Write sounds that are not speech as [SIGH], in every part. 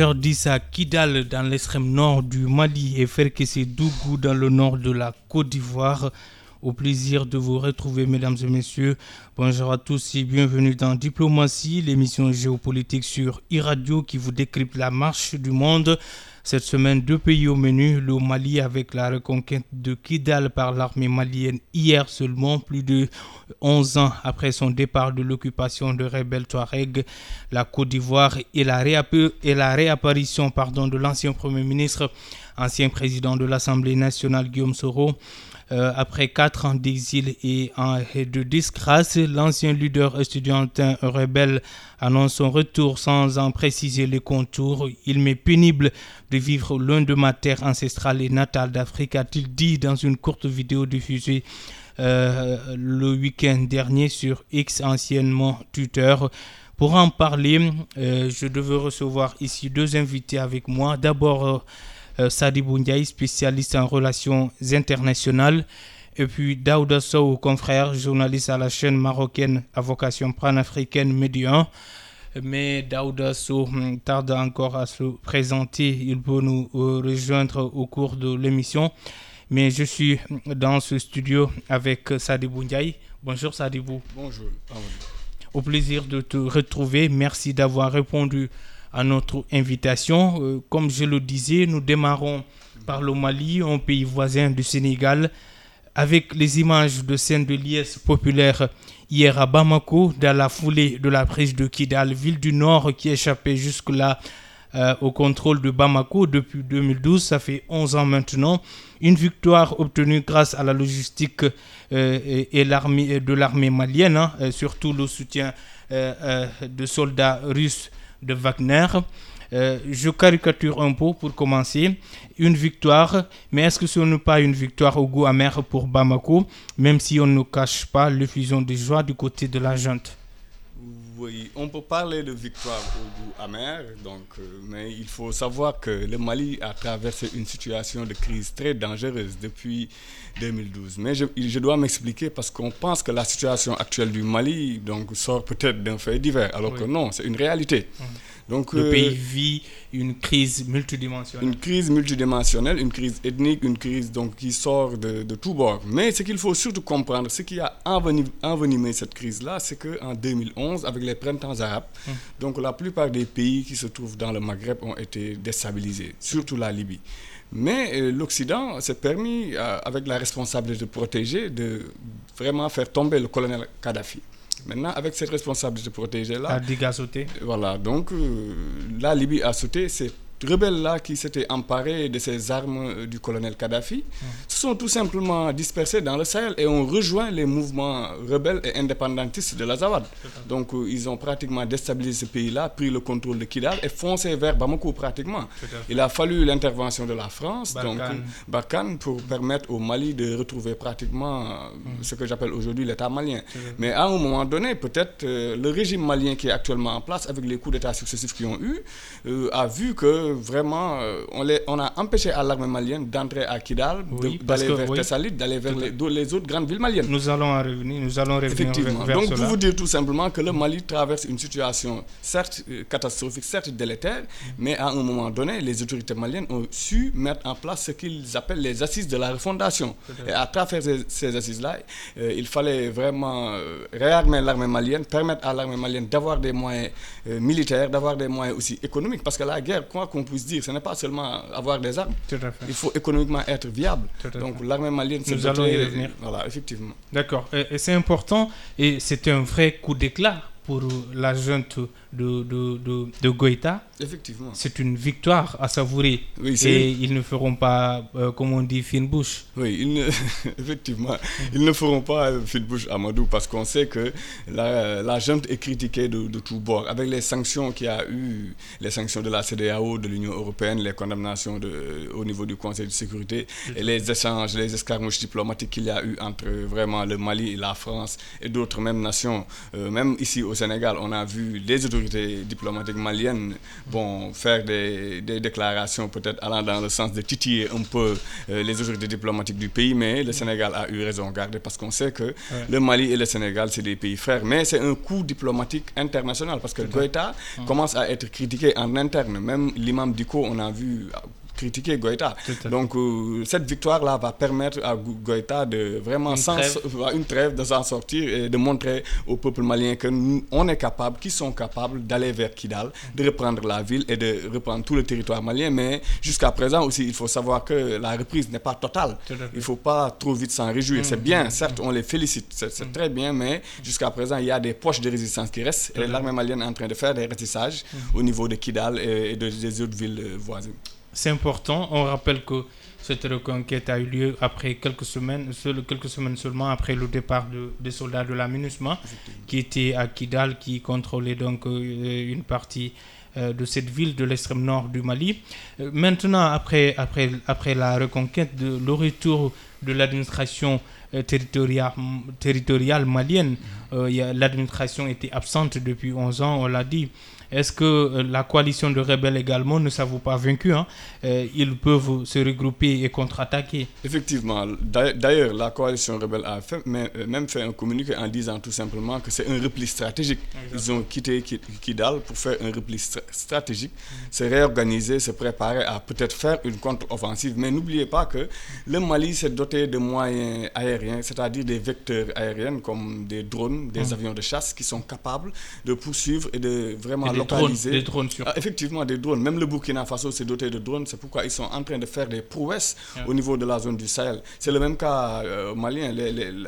16h10 à Kidal dans l'extrême nord du Mali et Ferkessé Dougou dans le nord de la Côte d'Ivoire. Au plaisir de vous retrouver, mesdames et messieurs. Bonjour à tous et bienvenue dans Diplomatie, l'émission géopolitique sur e-radio qui vous décrypte la marche du monde. Cette semaine, deux pays au menu, le Mali avec la reconquête de Kidal par l'armée malienne hier seulement, plus de 11 ans après son départ de l'occupation de rebelles Touareg, la Côte d'Ivoire et la, et la réapparition pardon, de l'ancien Premier ministre, ancien président de l'Assemblée nationale Guillaume Soro. Euh, après quatre ans d'exil et, de disgrâce, l'ancien leader estudiantin rebelle annonce son retour sans en préciser les contours. Il m'est pénible de vivre loin de ma terre ancestrale et natale d'Afrique, a-t-il dit dans une courte vidéo diffusée euh, le week-end dernier sur X, anciennement Twitter. Pour en parler, euh, je devais recevoir ici deux invités avec moi. D'abord, euh, Sadi Boundiaï, spécialiste en relations internationales. Et puis Daouda Sow, confrère, journaliste à la chaîne marocaine à vocation panafricaine Médian. Mais Daouda Sow hum, tarde encore à se présenter. Il peut nous euh, rejoindre au cours de l'émission. Mais je suis dans ce studio avec Sadi Boundiaï. Bonjour Sadibou. Bonjour. Au plaisir de te retrouver. Merci d'avoir répondu à notre invitation. Euh, comme je le disais, nous démarrons par le Mali, un pays voisin du Sénégal, avec les images de scènes de liesse populaire hier à Bamako, dans la foulée de la prise de Kidal, ville du Nord qui échappait jusque-là euh, au contrôle de Bamako depuis 2012. Ça fait 11 ans maintenant. Une victoire obtenue grâce à la logistique euh, et, l'armée de l'armée malienne, hein, surtout le soutien de soldats russes de Wagner. Euh, je caricature un peu pour commencer. Une victoire, mais est-ce que ce n'est pas une victoire au goût amer pour Bamako, même si on ne cache pas l'effusion de joie du côté de la junte oui, on peut parler de victoire au goût amer, donc, euh, mais il faut savoir que le Mali a traversé une situation de crise très dangereuse depuis 2012. Mais je, je dois m'expliquer parce qu'on pense que la situation actuelle du Mali donc, sort peut-être d'un fait divers, alors que non, c'est une réalité. Donc, le pays euh, vit une crise multidimensionnelle. Une crise multidimensionnelle, une crise ethnique, une crise donc, qui sort de, de tous bords. Mais ce qu'il faut surtout comprendre, ce qui a envenimé cette crise-là, c'est qu'en 2011, avec les printemps arabes, hum. donc la plupart des pays qui se trouvent dans le Maghreb ont été déstabilisés, surtout la Libye. Mais euh, l'Occident s'est permis, euh, avec la responsabilité de protéger, de vraiment faire tomber le colonel Kadhafi. Maintenant, avec cette responsabilité protégée-là... La a sauté. Voilà, donc euh, la Libye a sauté, c'est rebelles-là qui s'étaient emparés de ces armes euh, du colonel Kadhafi se sont tout simplement dispersés dans le Sahel et ont rejoint les mouvements rebelles et indépendantistes de l'Azawad. Donc euh, ils ont pratiquement déstabilisé ce pays-là, pris le contrôle de Kidal et foncé vers Bamako pratiquement. Il a fallu l'intervention de la France, donc Barkhane, pour permettre au Mali de retrouver pratiquement euh, mm. ce que j'appelle aujourd'hui l'État malien. Mais à un moment donné, peut-être le régime malien qui est actuellement en place, avec les coups d'État successifs qu'ils ont eu, a vu que vraiment, euh, on, les, on a empêché à l'armée malienne d'entrer à Kidal, d'aller vers Tessalit, d'aller vers les, autres grandes villes maliennes. Nous allons en revenir, nous allons revenir Effectivement. Donc, pour vous dire tout simplement que le Mali traverse une situation certes euh, catastrophique, certes délétère, mais à un moment donné, les autorités maliennes ont su mettre en place ce qu'ils appellent les assises de la refondation. Et à travers ces, assises-là, euh, il fallait vraiment réarmer l'armée malienne, permettre à l'armée malienne d'avoir des moyens militaires, d'avoir des moyens aussi économiques, parce que la guerre, quoi qu'on puisse dire. Ce n'est pas seulement avoir des armes. Il faut économiquement être viable. Donc l'armée malienne, Nous allons y revenir. Voilà, effectivement. D'accord. Et, c'est important. Et c'est un vrai coup d'éclat pour la junte de, de, de, de Goïta. Effectivement. C'est une victoire à savourer. Oui, et ils ne feront pas, euh, comme on dit, fine bouche. Oui, [LAUGHS] effectivement. Ils ne feront pas fine bouche, Amadou, parce qu'on sait que la, la junte est critiquée de, de tous bords. Avec les sanctions qu'il y a eu, les sanctions de la CDAO, de l'Union européenne, les condamnations de, au niveau du Conseil de sécurité, et les échanges, les escarmouches diplomatiques qu'il y a eu entre vraiment le Mali et la France et d'autres mêmes nations, euh, même ici au Sénégal, on a vu les autorités diplomatiques maliennes bon, faire des, des déclarations peut-être allant dans le sens de titiller un peu euh, les autorités diplomatiques du pays, mais le Sénégal a eu raison de garder parce qu'on sait que le Mali et le Sénégal, c'est des pays frères. Mais c'est un coup diplomatique international parce que Goïta commence à être critiqué en interne. Même l'imam Diko, on a vu critiquer Goïta. Donc euh, cette victoire-là va permettre à Goïta de vraiment une trêve, une trêve de s'en sortir et de montrer au peuple malien que nous, on est capable, qu'ils sont capables d'aller vers Kidal, de reprendre la ville et de reprendre tout le territoire malien. Mais jusqu'à présent aussi, il faut savoir que la reprise n'est pas totale. Il ne faut pas trop vite s'en réjouir. C'est bien, mmh, certes, on les félicite, c'est très bien, mais jusqu'à présent, il y a des poches de résistance qui restent et l'armée malienne est en train de faire des rétissages au niveau de Kidal et, de, des autres villes voisines c'est important. On rappelle que cette reconquête a eu lieu après quelques semaines, quelques semaines seulement après le départ des soldats de la MINUSMA, qui étaient à Kidal, qui contrôlaient donc euh, une partie euh, de cette ville de l'extrême nord du Mali. Euh, maintenant, après, après, après la reconquête, de, le retour de l'administration territoriale, territoriale malienne, l'administration était absente depuis 11 ans, on l'a dit. Est-ce que euh, la coalition de rebelles également ne s'avoue pas vaincue hein? Euh, ils peuvent se regrouper et contre-attaquer. Effectivement. D'ailleurs, la coalition rebelle a fait, euh, même fait un communiqué en disant tout simplement que c'est un repli stratégique. Ils ont quitté Kidal pour faire un repli stratégique, se réorganiser, se préparer à peut-être faire une contre-offensive. Mais n'oubliez pas que le Mali s'est doté de moyens aériens, c'est-à-dire des vecteurs aériens comme des drones, des mm. avions de chasse qui sont capables de poursuivre et de vraiment des drones ah, effectivement, des drones. Même le Burkina Faso s'est doté de drones. C'est pourquoi ils sont en train de faire des prouesses au niveau de la zone du Sahel. C'est le même cas euh, malien.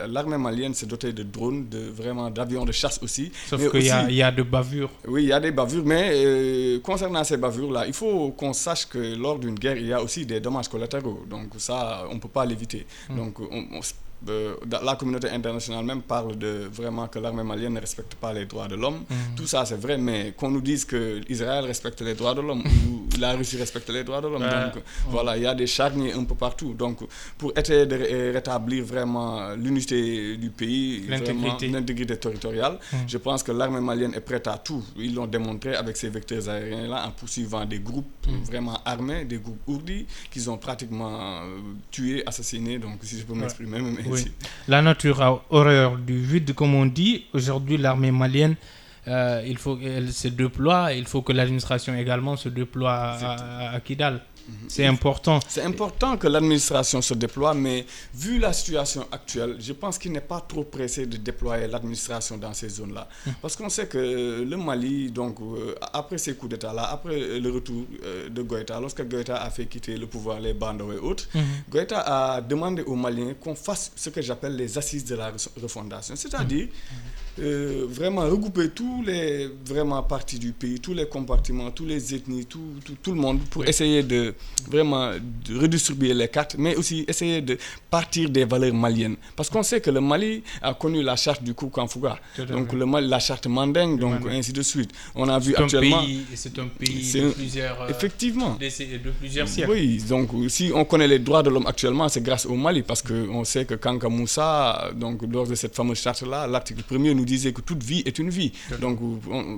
L'armée malienne s'est dotée de drones, de, vraiment d'avions de chasse aussi. Sauf qu'il y, y, a de bavures. Oui, il y a des bavures. Mais euh, concernant ces bavures-là, il faut qu'on sache que lors d'une guerre, il y a aussi des dommages collatéraux. Donc ça, on ne peut pas l'éviter. Hmm. Donc on la communauté internationale même parle de vraiment que l'armée malienne ne respecte pas les droits de l'homme. Mm. Tout ça, c'est vrai, mais qu'on nous dise que Israël respecte les droits de l'homme ou la Russie respecte les droits de l'homme. Donc, voilà, il y a des charniers un peu partout. Donc, pour essayer de rétablir vraiment l'unité du pays, l'intégrité territoriale, mm. je pense que l'armée malienne est prête à tout. Ils l'ont démontré avec ces vecteurs aériens-là en poursuivant des groupes mm. vraiment armés, des groupes ourdis qu'ils ont pratiquement euh, tués, assassinés. Donc, si je peux m'exprimer, la nature a horreur du vide, comme on dit. Aujourd'hui, l'armée malienne, euh, il faut qu'elle se déploie. Il faut que l'administration également se déploie à, Kidal. C'est important. C'est important que l'administration se déploie, mais vu la situation actuelle, je pense qu'il n'est pas trop pressé de déployer l'administration dans ces zones-là. Mhm. Parce qu'on sait que le Mali, donc, euh, après ces coups d'État-là, après le retour euh, de Goïta, lorsque Goïta a fait quitter le pouvoir, les bandes et autres, mm Goïta a demandé aux Maliens qu'on fasse ce que j'appelle les assises de la refondation. C'est-à-dire, mhm. Euh, vraiment regrouper tous les vraiment parties du pays, tous les compartiments, tous les ethnies, tout, tout, le monde pour essayer de vraiment de redistribuer les cartes, mais aussi essayer de partir des valeurs maliennes. Parce qu'on sait que le Mali a connu la charte du Koukanfouga, donc le Mali, la charte Mandeng, donc ainsi de suite. On a vu actuellement. C'est un pays de plusieurs. Euh, effectivement. De, plusieurs siècles. Oui, donc si on connaît les droits de l'homme actuellement, c'est grâce au Mali, parce qu'on sait que Kanka Moussa, donc lors de cette fameuse charte-là, l'article premier nous disait que toute vie est une vie. Donc,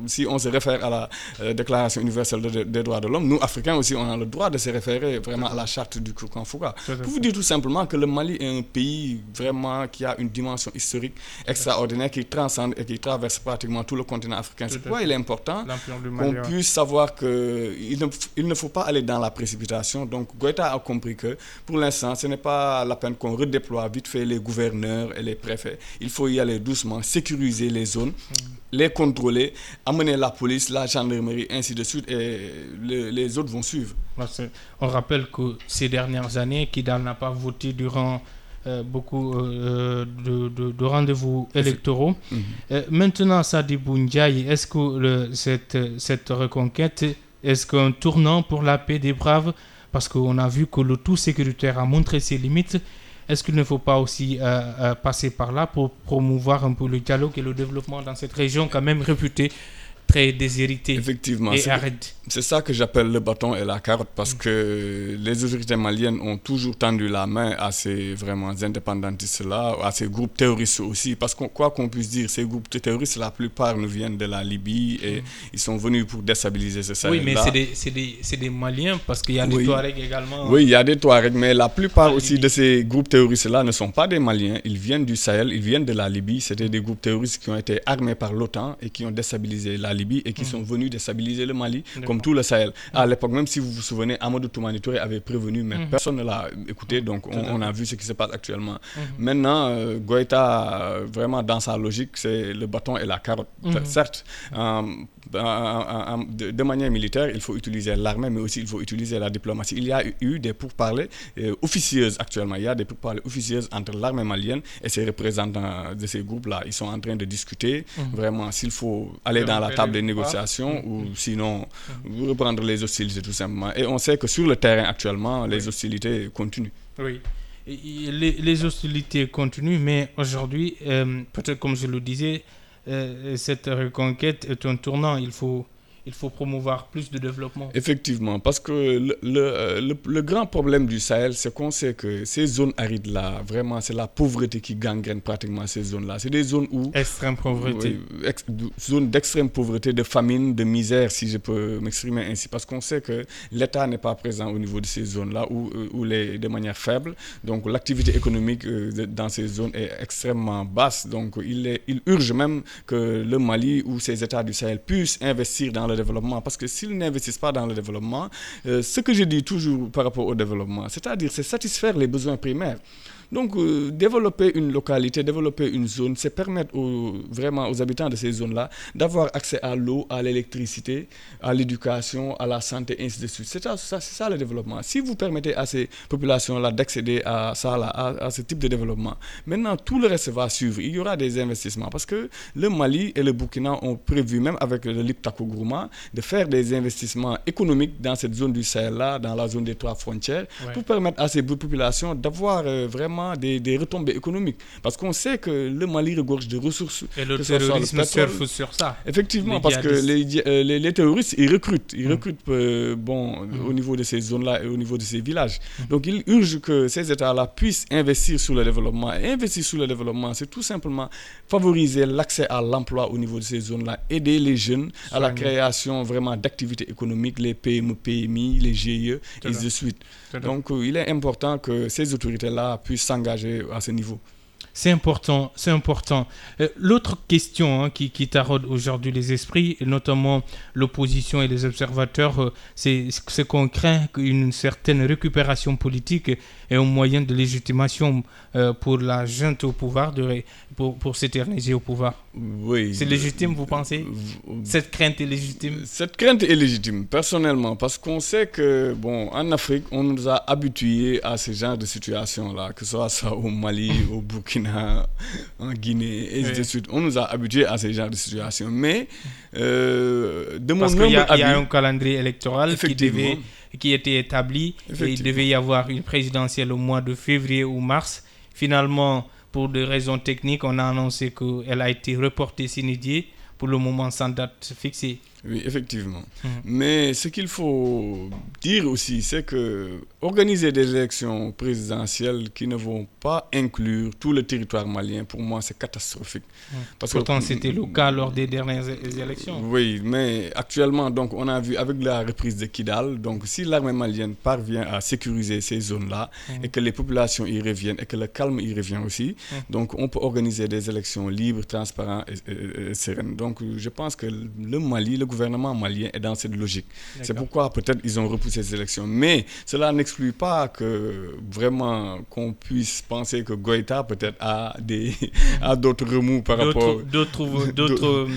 si on se réfère à la euh, Déclaration universelle des droits de l'homme, nous, Africains aussi, on a le droit de se référer vraiment à la charte du Koukan-Fouga. Pour vous dire tout simplement que le Mali est un pays vraiment qui a une dimension historique extraordinaire, qui transcende et qui traverse pratiquement tout le continent africain. C'est pourquoi il est important qu'on puisse savoir qu'il ne, il ne faut pas aller dans la précipitation. Donc, Goïta a compris que pour l'instant, ce n'est pas la peine qu'on redéploie vite fait les gouverneurs et les préfets. Il faut y aller doucement, sécuriser les zones, les contrôler, amener la police, la gendarmerie, ainsi de suite, et les autres vont suivre. On rappelle que ces dernières années, Kidal n'a pas voté durant euh, beaucoup euh, de, rendez-vous électoraux. Mhm. Euh, maintenant, Sadi Ndiaye, est-ce que le, cette, cette reconquête, est-ce qu'un tournant pour la paix des braves, parce qu'on a vu que le tout sécuritaire a montré ses limites, est-ce qu'il ne faut pas aussi euh, euh, passer par là pour promouvoir un peu le dialogue et le développement dans cette région quand même réputée très déshérité Effectivement. C'est ça que j'appelle le bâton et la carotte parce que les autorités maliennes ont toujours tendu la main à ces vraiment indépendantistes-là, à ces groupes terroristes aussi. Parce que quoi qu'on puisse dire, ces groupes terroristes, la plupart nous viennent de la Libye et mm. ils sont venus pour déstabiliser ce Sahel. Oui, mais c'est des, des, des, Maliens parce qu'il y a des Touaregs également. Oui, il y a des Touaregs, mais la plupart aussi de ces groupes terroristes-là ne sont pas des Maliens. Ils viennent du Sahel, ils viennent de la Libye. C'était des groupes terroristes qui ont été armés par l'OTAN et qui ont déstabilisé la Libye et qui mm. sont venus déstabiliser le Mali comme tout le Sahel. À l'époque, même si vous vous souvenez, Amadou Toumani Touré avait prévenu, mais mhm. personne ne l'a écouté, donc on, a vu ce qui se passe actuellement. Mhm. Maintenant, euh, Goïta, euh, vraiment dans sa logique, c'est le bâton et la carotte. Mhm. Certes, euh, de, manière militaire, il faut utiliser l'armée, mais aussi il faut utiliser la diplomatie. Il y a eu des pourparlers officieuses actuellement. Il y a des pourparlers officieuses entre l'armée malienne et ses représentants de ces groupes-là. Ils sont en train de discuter vraiment s'il faut aller dans la table des négociations ou sinon reprendre les hostilités tout simplement. Et on sait que sur le terrain actuellement, les hostilités continuent. Oui. les, hostilités continuent, mais aujourd'hui, euh, peut-être comme je le disais, euh, cette reconquête est un tournant. Il faut il faut promouvoir plus de développement. Effectivement, parce que le, le, le, grand problème du Sahel, c'est qu'on sait que ces zones arides-là, vraiment, c'est la pauvreté qui gangrène pratiquement ces zones-là. C'est des zones où... Extrême pauvreté. zones d'extrême pauvreté, de famine, de misère, si je peux m'exprimer ainsi. Parce qu'on sait que l'État n'est pas présent au niveau de ces zones-là, ou, ou les, de manière faible. Donc l'activité économique euh, dans ces zones est extrêmement basse. Donc il, est, il urge même que le Mali ou ces États du Sahel puissent investir dans le développement. Parce que s'ils n'investissent pas dans le développement, euh, ce que je dis toujours par rapport au développement, c'est-à-dire c'est satisfaire les besoins primaires. Donc, euh, développer une localité, développer une zone, c'est permettre aux, vraiment aux habitants de ces zones-là d'avoir accès à l'eau, à l'électricité, à l'éducation, à la santé, ainsi de suite. C'est ça, ça, le développement. Si vous permettez à ces populations-là d'accéder à ça, à, ce type de développement, maintenant tout le reste va suivre. Il y aura des investissements parce que le Mali et le Burkina ont prévu, même avec le Liptako Gourma, de faire des investissements économiques dans cette zone du Sahel-là, dans la zone des trois frontières, pour permettre à ces populations d'avoir euh, vraiment des, retombées économiques. Parce qu'on sait que le Mali regorge de ressources. Et le terrorisme surfe sur ça. Effectivement, parce que euh, les, les, terroristes, ils recrutent. Ils mm. recrutent euh, bon, mm. au niveau de ces zones-là et au niveau de ces villages. Mm. Donc, ils urgent que ces États-là puissent investir sur le développement. Et investir sur le développement, c'est tout simplement favoriser l'accès à l'emploi au niveau de ces zones-là, aider les jeunes à la création vraiment d'activités économiques, les PME, PMI, les GIE, et ainsi de suite. Donc, euh, il est important que ces autorités-là puissent s'engager à ce niveau. C'est important, c'est important. Euh, l'autre question hein, qui, qui taraude aujourd'hui les esprits, et notamment l'opposition et les observateurs, euh, c'est qu'on craint qu'une certaine récupération politique est un moyen de légitimation euh, pour la junte au pouvoir, de, pour, pour s'éterniser au pouvoir. Oui. C'est légitime, vous pensez? Cette crainte est légitime? Cette crainte est légitime, personnellement, parce qu'on sait que, bon, en Afrique, on nous a habitués à ce genre de situation-là, que ce soit ça au Mali, au Burkina en Guinée, et ainsi de suite. On nous a habitués à ce genre de situation. Mais, euh, de mon Parce qu'il y, a un calendrier électoral qui, devait, qui était établi et il devait y avoir une présidentielle au mois de février ou mars. Finalement, pour des raisons techniques, on a annoncé qu'elle a été reportée s'inédier pour le moment sans date fixée. Oui, effectivement. Mhm. Mais ce qu'il faut dire aussi, c'est que organiser des élections présidentielles qui ne vont pas inclure tout le territoire malien, pour moi, c'est catastrophique. Mhm. Parce Pourtant, c'était le cas lors des dernières élections. Oui, mais actuellement, donc, on a vu avec la reprise de Kidal, donc si l'armée malienne parvient à sécuriser ces zones-là mhm. et que les populations y reviennent et que le calme y revient aussi, donc on peut organiser des élections libres, transparentes et, et sereines. Donc, je pense que le Mali, le gouvernement malien est dans cette logique. C'est pourquoi peut-être ils ont repoussé ces élections. Mais cela n'exclut pas que vraiment qu'on puisse penser que Goïta peut-être a des [LAUGHS] a d'autres remous par rapport d'autres [LAUGHS] d'autres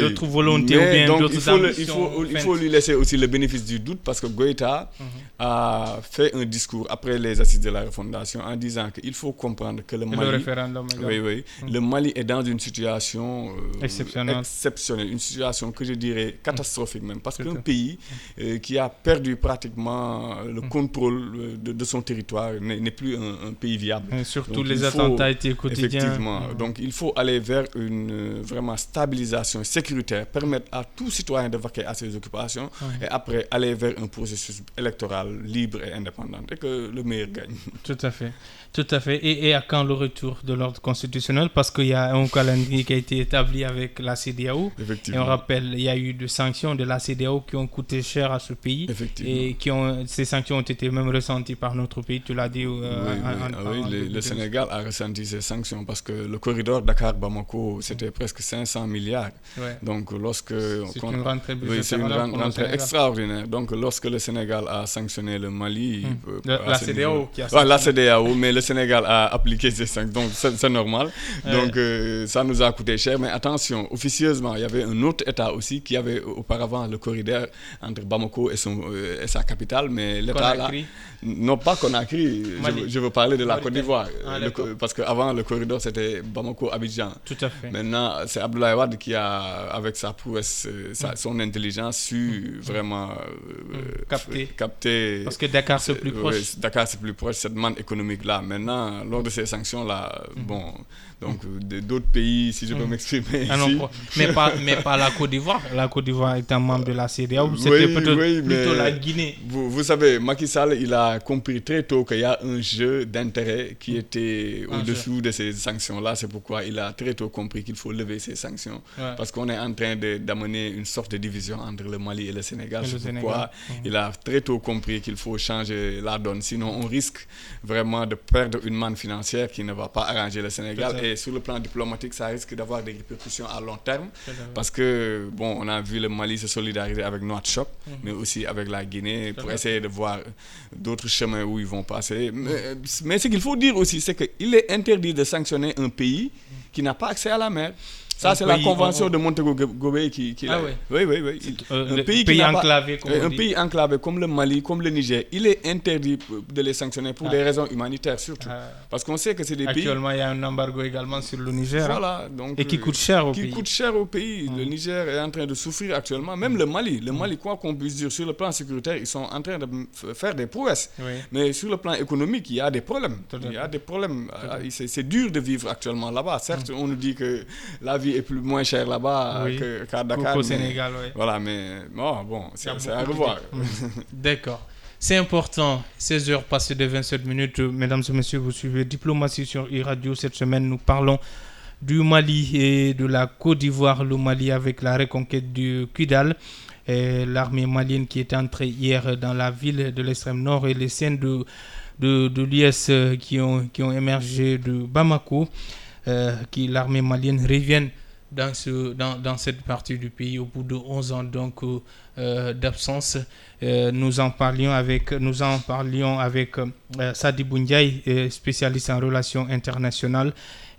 d'autres volontés ou bien d'autres il faut, il faut lui laisser aussi le bénéfice du doute parce que Goïta mhm. a fait un discours après les assises de la refondation en disant qu'il faut comprendre que le Mali le référendum oui, oui, mhm. le Mali est dans une situation euh, exceptionnelle exceptionnelle, une situation que je dirais catastrophique même, parce qu'un pays euh, qui a perdu pratiquement le mm. contrôle de, son territoire n'est plus un, pays viable. Et surtout les attentats étaient quotidiens. Effectivement. Mm. Donc il faut aller vers une euh, vraiment stabilisation sécuritaire, permettre à tout citoyen de vaquer à ses occupations et après aller vers un processus électoral libre et indépendant et que le meilleur gagne. Tout à fait. Tout à fait. Et, à quand le retour de l'ordre constitutionnel? Parce qu'il y a un calendrier qui a été établi avec la CDAO. Et on rappelle, il y a eu des sanctions de la CDAO qui ont coûté cher à ce pays. Et qui ont, ces sanctions ont été même ressenties par notre pays, tu l'as dit. Euh, oui, oui. le, Sénégal a ressenti ces sanctions parce que le corridor Dakar-Bamako, c'était presque 500 milliards. Donc lorsque... C'est une rentrée c'est une rentrée extraordinaire. Donc lorsque le Sénégal a sanctionné le Mali... Hmm. Euh, la, CDAO qui a sanctionné. la CDAO, mais le Sénégal a appliqué ces sanctions, donc c'est normal. Donc euh, ça nous a coûté cher, mais attention, officieusement, il y avait un autre État aussi qui avait auparavant le corridor entre Bamako et, son, euh, et sa capitale, mais l'État là... Non, pas Conakry, je, je, veux parler de la Côte d'Ivoire, ah, parce qu'avant le corridor c'était Bamako-Abidjan. Tout à fait. Maintenant, c'est Abdoulaye Wade qui a, avec sa prouesse, euh, mm. son intelligence, su mm. vraiment mm. capter. capter. Parce que Dakar c'est plus proche. Dakar c'est plus proche, cette demande économique-là. Maintenant, lors de ces sanctions-là, bon, donc d'autres pays, si je peux m'exprimer. Ah mais, pas, [LAUGHS] mais pas la Côte d'Ivoire. La Côte d'Ivoire est un membre de la CDAO. C'était peut-être plutôt la Guinée? Vous, vous, savez, Macky Sall, il a compris très tôt qu'il y a un jeu d'intérêt qui était au-dessous de ces sanctions-là. C'est pourquoi il a très tôt compris qu'il faut lever ces sanctions. Parce qu'on est en train d'amener une sorte de division entre le Mali et le Sénégal. C'est pourquoi il a très tôt compris qu'il faut changer la donne. Sinon, on risque vraiment de perdre une manne financière qui ne va pas arranger le Sénégal. Et sur le plan diplomatique, ça risque d'avoir des répercussions à long terme. Parce que, bon, on a vu le Mali se solidariser avec notre shop, mhm. mais aussi avec la Guinée pour essayer de voir d'autres chemins où ils vont passer. Mais, ce qu'il faut dire aussi, c'est qu'il est interdit de sanctionner un pays qui n'a pas accès à la mer. Ça, c'est la convention de Montego Bay qui, qui ah, oui. oui, oui, euh, un pays, enclavé, comme un pays enclavé comme le Mali, comme le Niger, il est interdit de les sanctionner pour ah. des raisons humanitaires surtout. Ah. Parce qu'on sait que c'est des pays. Actuellement, il y a un embargo également sur le Niger. Hein. Voilà, donc, et qui coûte cher au qui pays. Qui coûte cher au pays. Le Niger est en train de souffrir actuellement. Même le Mali, le Mali, quoi qu'on puisse dire, sur le plan sécuritaire, ils sont en train de faire des prouesses. Mais sur le plan économique, il y a des problèmes. Il y a des problèmes. C'est dur de vivre actuellement là-bas. Certes, on nous dit que la vie est plus moins chère là-bas qu'à Dakar. Au Sénégal, oui. Voilà, mais bon, c'est à revoir. D'accord. C'est important. 16 heures passées de 27 minutes. Mesdames et messieurs, vous suivez Diplomatie sur e-Radio. Cette semaine, nous parlons du Mali et de la Côte d'Ivoire. Le Mali avec la reconquête du Kidal. L'armée malienne qui est entrée hier dans la ville de l'extrême nord et les scènes de, de, de l'IS qui ont, qui ont émergé de Bamako. Euh, qui l'armée malienne revienne dans, ce, dans, dans, cette partie du pays au bout de 11 ans donc euh, euh, d'absence. Euh, nous en parlions avec, nous en parlions avec Sadi Boundiaï, spécialiste en relations internationales.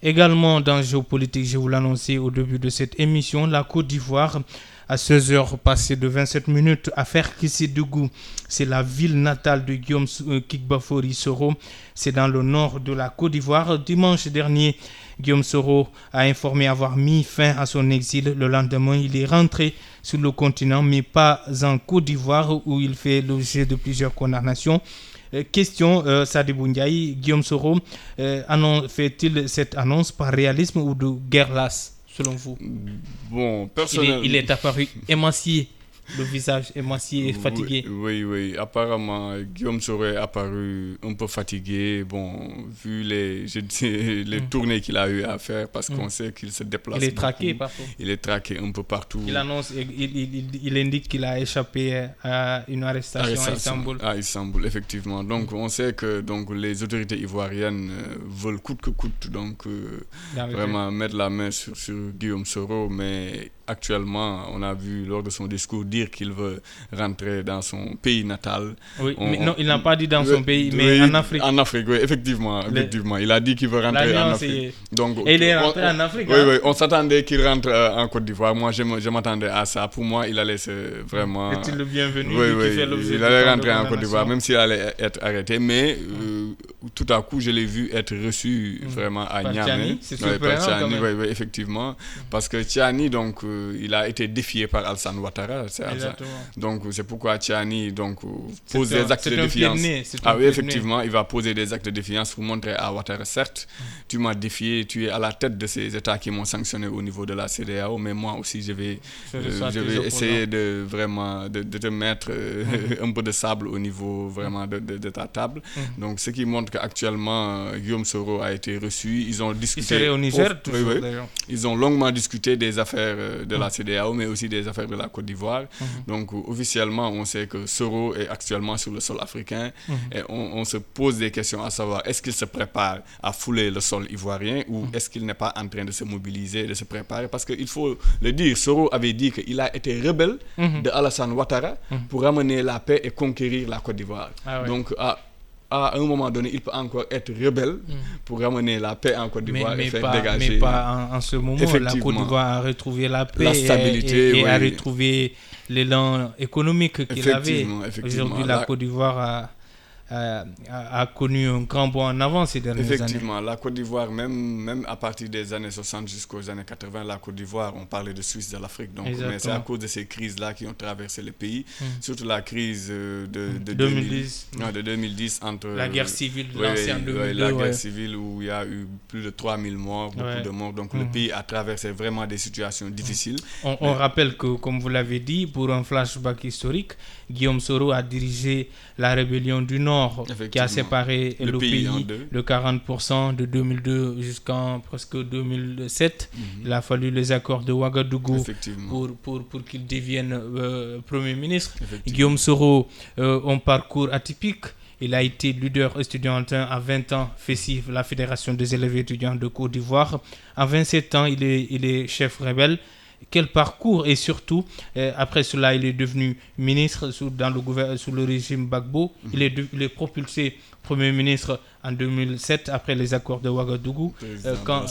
Également dans géopolitique, je vous l'annonçais au début de cette émission, la Côte d'Ivoire à 16h passées de 27 minutes. Affaire Dougou, c'est la ville natale de Guillaume Kikbafori Soro. C'est dans le nord de la Côte d'Ivoire. Dimanche dernier, Guillaume Soro a informé avoir mis fin à son exil. Le lendemain, il est rentré sur le continent, mais pas en Côte d'Ivoire où il fait l'objet de plusieurs condamnations. Euh, question, euh, Sadi Guillaume Soro euh, fait-il cette annonce par réalisme ou de guerre lasse, selon vous? Bon, personnellement... Il, il est apparu émancié le visage émacié et fatigué. Oui, oui, apparemment, Guillaume serait apparu un peu fatigué, bon, vu les, [LAUGHS] je dis, les mm. tournées qu'il a eu à faire, parce qu'on mm. sait qu'il se déplace. Il est traqué partout. Il est traqué un peu partout. Il annonce, il, il, il indique qu'il a échappé à une arrestation, à Istanbul. À Istanbul, effectivement. Donc, on sait que donc, les autorités ivoiriennes euh, veulent coûte que coûte, donc, euh, vraiment mettre la main sur, sur Guillaume Soro, mais actuellement, on a vu lors de son discours dire qu'il veut rentrer dans son pays natal. Oui, mais non, il n'a pas dit dans son pays, mais en Afrique. En Afrique, oui, effectivement, effectivement. Il a dit qu'il veut rentrer en Afrique. Donc, Et il est rentré en Afrique. Oui, hein? oui, on s'attendait qu'il rentre euh, en Côte d'Ivoire. Moi, je m'attendais à ça. Pour moi, il allait se vraiment. Est-il le bienvenu Oui, oui. il allait rentrer en Côte d'Ivoire, même s'il allait être arrêté. Mais euh, tout à coup, je l'ai vu être reçu mm. vraiment à Niamey. C'est ouais, Oui, effectivement. Mm. Parce que Tiani, donc, euh, il a été défié par Alsan Ouattara. Donc, c'est pourquoi Tiani donc, pose des actes de défiance. Ah oui, effectivement, il va poser des actes de défiance pour montrer à Ouattara, certes, mm. tu m'as défié, tu es à la tête de ces États qui m'ont sanctionné au niveau de la CDAO, mais moi aussi, je vais, euh, je vais essayer de vraiment de, te mettre euh, [LAUGHS] un peu de sable au niveau vraiment de, de, ta table. Donc, ce qui montre qu'actuellement, Guillaume Soro a été reçu. Ils ont discuté. Il au Niger, toujours, Ils ont longuement discuté des affaires euh, de la CDAO, mais aussi des affaires de la Côte d'Ivoire. Mhm. Donc, officiellement, on sait que Soro est actuellement sur le sol africain mhm. et on, se pose des questions à savoir est-ce qu'il se prépare à fouler le sol ivoirien ou est-ce qu'il n'est pas en train de se mobiliser, de se préparer? Parce qu'il faut le dire, Soro avait dit qu'il a été rebelle de Alassane Ouattara pour ramener la paix et conquérir la Côte d'Ivoire. Ah Donc, à à un moment donné, il peut encore être rebelle pour ramener la paix en Côte d'Ivoire et faire pas, dégager. Mais pas en, ce moment. La Côte d'Ivoire a retrouvé la paix la stabilité, et, a retrouvé l'élan économique qu'il avait. Aujourd'hui, la Côte d'Ivoire a a, connu un grand bond en avant ces dernières années. Effectivement, la Côte d'Ivoire, même, même à partir des années 60 jusqu'aux années 80, la Côte d'Ivoire, on parlait de Suisse de l'Afrique. Donc, mais c'est à cause de ces crises-là qui ont traversé le pays, hmm. surtout la crise euh, de, de 2010, de 2010 entre la guerre civile de l'ancien La guerre civile où il y a eu plus de 3000 morts, beaucoup de morts. Donc, le hmm. pays a traversé vraiment des situations difficiles. On, on rappelle que, comme vous l'avez dit, pour un flashback historique, Guillaume Soro a dirigé la rébellion du Nord qui a séparé le, pays, de 40% de 2002 jusqu'en presque 2007. Mhm. Il a fallu les accords de Ouagadougou pour, pour, pour qu'il devienne euh, Premier ministre. Guillaume Soro, euh, un parcours atypique. Il a été leader estudiantin à 20 ans, FESIF, la Fédération des élèves étudiants de Côte d'Ivoire. À 27 ans, il est, il est chef rebelle quel parcours et surtout, euh, après cela, il est devenu ministre sous, dans le, sous le régime Bagbo. Mhm. Il, est il est propulsé Premier ministre en 2007 après les accords de Ouagadougou. Euh, quand,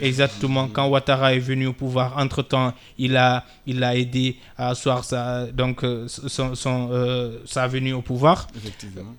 exactement, quand Ouattara est venu au pouvoir, entre-temps, il a, il a aidé à asseoir sa, donc, euh, son, son sa venue au pouvoir.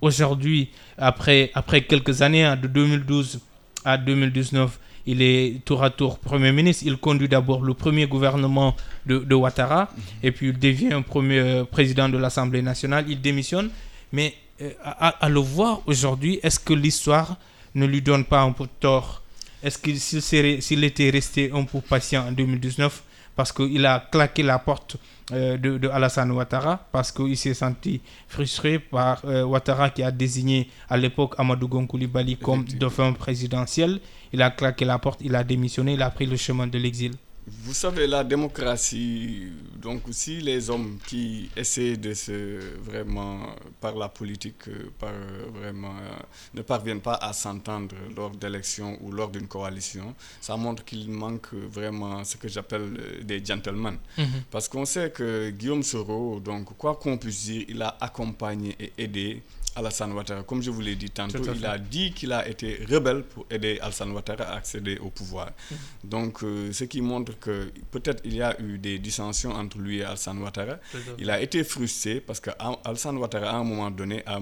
Aujourd'hui, après, après quelques années, hein, de 2012 à 2019, il est tour à tour Premier ministre. Il conduit d'abord le premier gouvernement de, Ouattara mhm. et puis il devient premier euh, président de l'Assemblée nationale. Il démissionne. Mais euh, à, le voir aujourd'hui, est-ce que l'histoire ne lui donne pas un peu tort? Est-ce qu'il s'il était resté un peu patient en 2019 parce qu'il a claqué la porte euh, de, Alassane Ouattara parce qu'il s'est senti frustré par Ouattara qui a désigné à l'époque Amadou Gonkoulibaly comme dauphin présidentiel il a claqué la porte, il a démissionné, il a pris le chemin de l'exil. Vous savez, la démocratie, donc aussi les hommes qui essaient de se vraiment, par la politique, euh, par vraiment, euh, ne parviennent pas à s'entendre lors d'élections ou lors d'une coalition, ça montre qu'il manque vraiment ce que j'appelle euh, des gentlemen. Mhm. Parce qu'on sait que Guillaume Soro, donc quoi qu'on puisse dire, il a accompagné et aidé Alassane Ouattara. Comme je vous l'ai dit tantôt, il a dit qu'il a été rebelle pour aider Alassane Ouattara à accéder au pouvoir. Mhm. Donc, euh, ce qui montre que peut-être il y a eu des dissensions entre lui et Alassane Ouattara. Il a été frustré parce que Alassane Ouattara, à un moment donné, a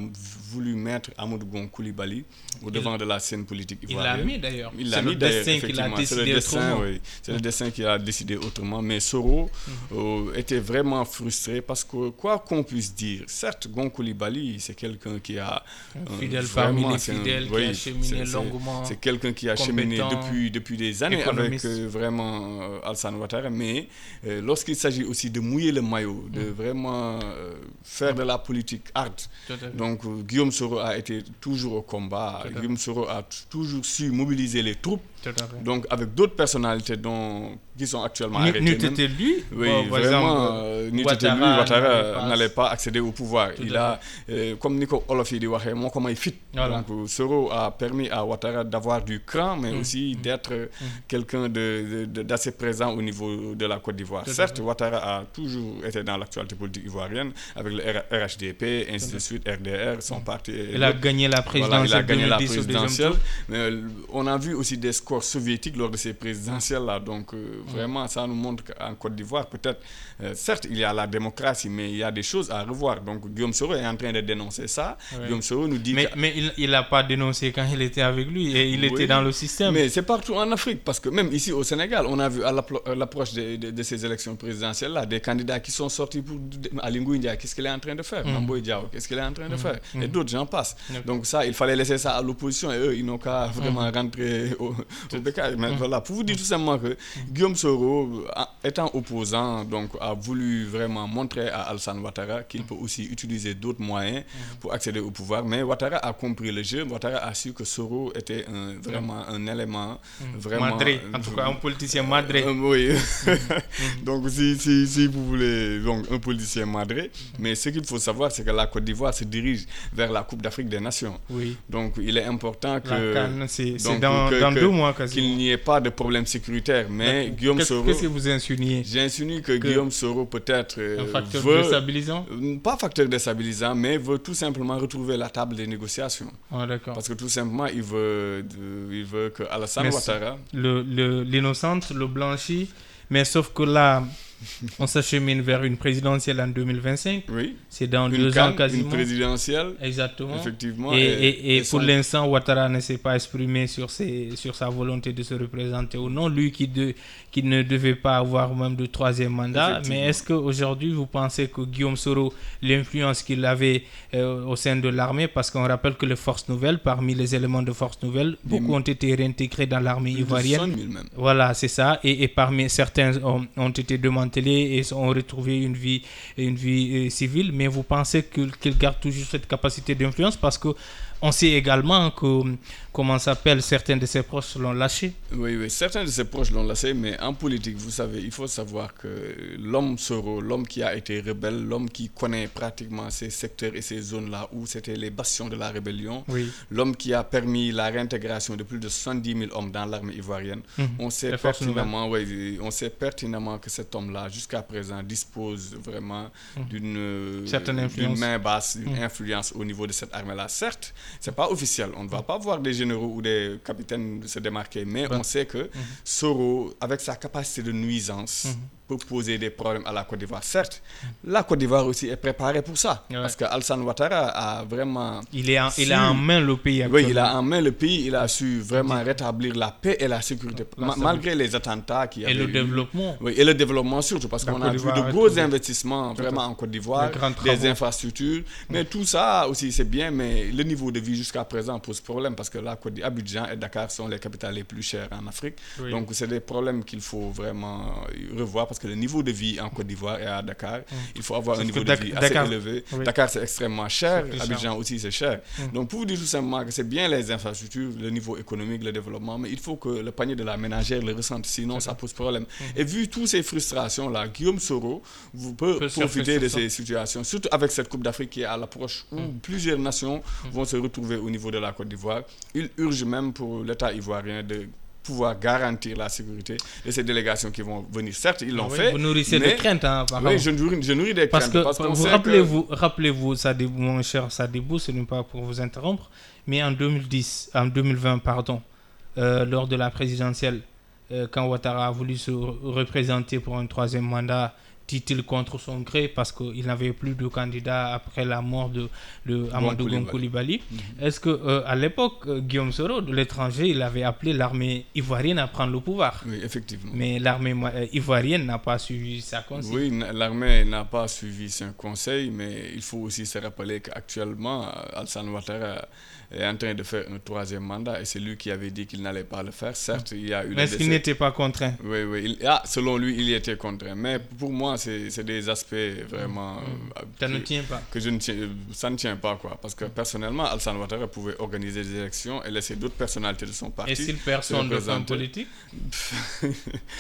voulu mettre Amadou Gon Koulibaly au devant de la scène politique ivoirienne. Il l'a mis d'ailleurs. Il l'a mis d'ailleurs, effectivement. C'est le dessin, oui. C'est le mhm. dessin qui a décidé autrement. Mais Soro mhm. euh, était vraiment frustré parce que, quoi qu'on puisse dire, certes, Gon Koulibaly, c'est quelqu'un qui a... Un fidèle parmi les fidèles, qui a cheminé longuement. C'est quelqu'un qui a cheminé depuis, depuis des années avec euh, vraiment euh, Alsan Ouattara, mais euh, lorsqu'il s'agit aussi de mouiller le maillot, de mm. vraiment faire de la politique hard, donc Guillaume Soro a été toujours au combat, Guillaume Soro a toujours su mobiliser les troupes donc avec d'autres personnalités dont, qui sont actuellement arrêtées. N'était lui Oui, vraiment, euh, Ouattara, Ouattara n'allait pas accéder au pouvoir. il a, euh, comme Nico Olofi dit, moi comment il fit. Donc Soro a permis à Ouattara d'avoir du cran, mais mm. aussi mm. d'être mm. quelqu'un d'assez de, présent au niveau de la Côte d'Ivoire. Certes, Ouattara a toujours été dans l'actualité politique ivoirienne avec le RHDP, ainsi de suite, RDR, son parti. Il a gagné la présidentielle. il a gagné la présidentielle. Mais euh, on a vu aussi des scores soviétique lors de ces présidentielles-là. Donc, euh, vraiment, ça nous montre qu'en Côte d'Ivoire, peut-être, euh, certes, il y a la démocratie, mais il y a des choses à revoir. Donc, Guillaume Soro est en train de dénoncer ça. ça. Guillaume Soro nous dit. Mais, mais il n'a pas dénoncé quand il était avec lui et il était dans le système. Mais c'est partout en Afrique parce que même ici au Sénégal, on a vu à l'approche de, de, ces élections présidentielles-là des candidats qui sont sortis pour. Alingou India, qu'est-ce qu'il est en train de faire? Mm. Diao, qu'est-ce qu'il est en train de mm. faire? Et mm. d'autres gens passent. Donc ça, il fallait laisser ça à l'opposition et eux, ils n'ont qu'à vraiment rentrer au Mais voilà, pour vous dire tout simplement que Guillaume Soro, étant opposant, donc, a voulu vraiment montrer à Alsan Ouattara qu'il peut aussi utiliser d'autres moyens pour accéder au pouvoir. Mais Ouattara a compris le jeu. Ouattara a su que Soro était un, vraiment un élément. Vraiment, madré, en tout cas un politicien madré. oui. [LAUGHS] donc si, si, si, vous voulez donc, un politicien madré, mais ce qu'il faut savoir, c'est que la Côte d'Ivoire se dirige vers la Coupe d'Afrique des Nations. Oui. Donc il est important que. C'est dans, dans deux mois Qu'il n'y ait pas de problème sécuritaire. Mais Guillaume Soro. Qu'est-ce que vous insinuez J'insinue que, Guillaume Soro peut-être. Euh, un facteur déstabilisant euh, Pas facteur déstabilisant, mais veut tout simplement retrouver la table des négociations. Ah, d'accord. Parce que tout simplement, il veut, il veut que Alassane Ouattara. L'innocente, le, le blanchi. Mais sauf que là, [LAUGHS] on s'achemine vers une présidentielle en 2025. Oui. C'est dans deux ans quasiment. Une présidentielle. Exactement. Effectivement. Et, pour l'instant, Ouattara ne s'est pas exprimé sur, ses, sur sa volonté de se représenter ou non. Lui qui, de, qui ne devait pas avoir même de troisième mandat. Mais est-ce qu'aujourd'hui, vous pensez que Guillaume Soro, l'influence qu'il avait euh, au sein de l'armée, parce qu'on rappelle que les forces nouvelles, parmi les éléments de forces nouvelles, beaucoup ont été réintégrés dans l'armée ivoirienne. Voilà, c'est ça. Et, et, parmi certains ont, ont été demandés et ont retrouvé une vie, une vie euh, civile, mais vous pensez qu'ils gardent toujours cette capacité d'influence parce que on sait également que, comment s'appelle, certains de ses proches l'ont lâché. Oui, oui, certains de ses proches l'ont lâché, mais en politique, vous savez, il faut savoir que l'homme Soro, l'homme qui a été rebelle, l'homme qui connaît pratiquement ces secteurs et ces zones-là où c'était les bastions de la rébellion, l'homme qui a permis la réintégration de plus de 70 000 hommes dans l'armée ivoirienne, mhm. on, sait pertinemment, oui, on sait pertinemment que cet homme-là, jusqu'à présent, dispose vraiment mhm. d'une main basse, d'une mhm. influence au niveau de cette armée-là. Certes, c'est pas officiel. On ne va pas voir des généraux ou des capitaines se démarquer, mais on sait que Soro, avec sa capacité de nuisance, peut poser des problèmes à la Côte d'Ivoire. Certes, la Côte d'Ivoire aussi est préparée pour ça. Parce que Alsan Ouattara a vraiment. Il, est il a en main le pays. Oui, il a en main le pays. Il a su vraiment rétablir la paix et la sécurité. malgré les attentats qui Et le développement. Oui, et le développement surtout. Parce qu'on a vu de gros investissements vraiment en Côte d'Ivoire, des infrastructures. Mais tout ça aussi, c'est bien. Mais le niveau de vie jusqu'à présent pose problème. Parce que la Côte d'Ivoire, Abidjan et Dakar sont les capitales les plus chères en Afrique. Donc, c'est des problèmes qu'il faut vraiment revoir parce que le niveau de vie en Côte d'Ivoire et à Dakar, mm. il faut avoir un niveau de vie assez élevé. Dakar, c'est extrêmement cher, Abidjan aussi, c'est cher. Mm. Donc, pour vous dire tout simplement que c'est bien les infrastructures, le niveau économique, le développement, mais il faut que le panier de la ménagère le ressente, sinon ça pose problème. Mm. Et vu toutes ces frustrations-là, Guillaume Soro vous peut, profiter de ces situations, surtout avec cette Coupe d'Afrique qui est à l'approche où plusieurs nations vont se retrouver au niveau de la Côte d'Ivoire. Il urge même pour l'État ivoirien de pouvoir garantir la sécurité de ces délégations qui vont venir. Certes, ils l'ont ah fait. Vous nourrissez des craintes, hein, Oui, je nourris, je nourris des parce craintes. Que, parce que vous rappelez-vous, rappelez-vous, mon cher Sadibou, ce n'est pas pour vous interrompre, mais en 2010, en 2020, pardon, euh, lors de la présidentielle, euh, quand Ouattara a voulu se représenter pour un troisième mandat, dit-il contre son gré parce qu'il n'avait plus de candidat après la mort de, de Amadou Koulibaly. Mhm. Est-ce que euh, à l'époque euh, Guillaume Soro de l'étranger, il avait appelé l'armée ivoirienne à prendre le pouvoir Oui, effectivement. Mais l'armée euh, ivoirienne n'a pas suivi sa conseil. Oui, l'armée n'a pas suivi son conseil, mais il faut aussi se rappeler qu'actuellement Alassane Ouattara est en train de faire un troisième mandat et c'est lui qui avait dit qu'il n'allait pas le faire. Certes, il y a eu. Mais est-ce qu'il n'était pas contraint? Oui, oui. ah, selon lui, il y était contraint. Mais pour moi, c'est des aspects vraiment. Mm. Euh, ça ne tient pas. Que je ne tiens, ça ne tient pas, quoi. Parce que personnellement, Alassane Ouattara pouvait organiser des élections et laisser d'autres personnalités de son parti. Et s'il perd son politique [LAUGHS]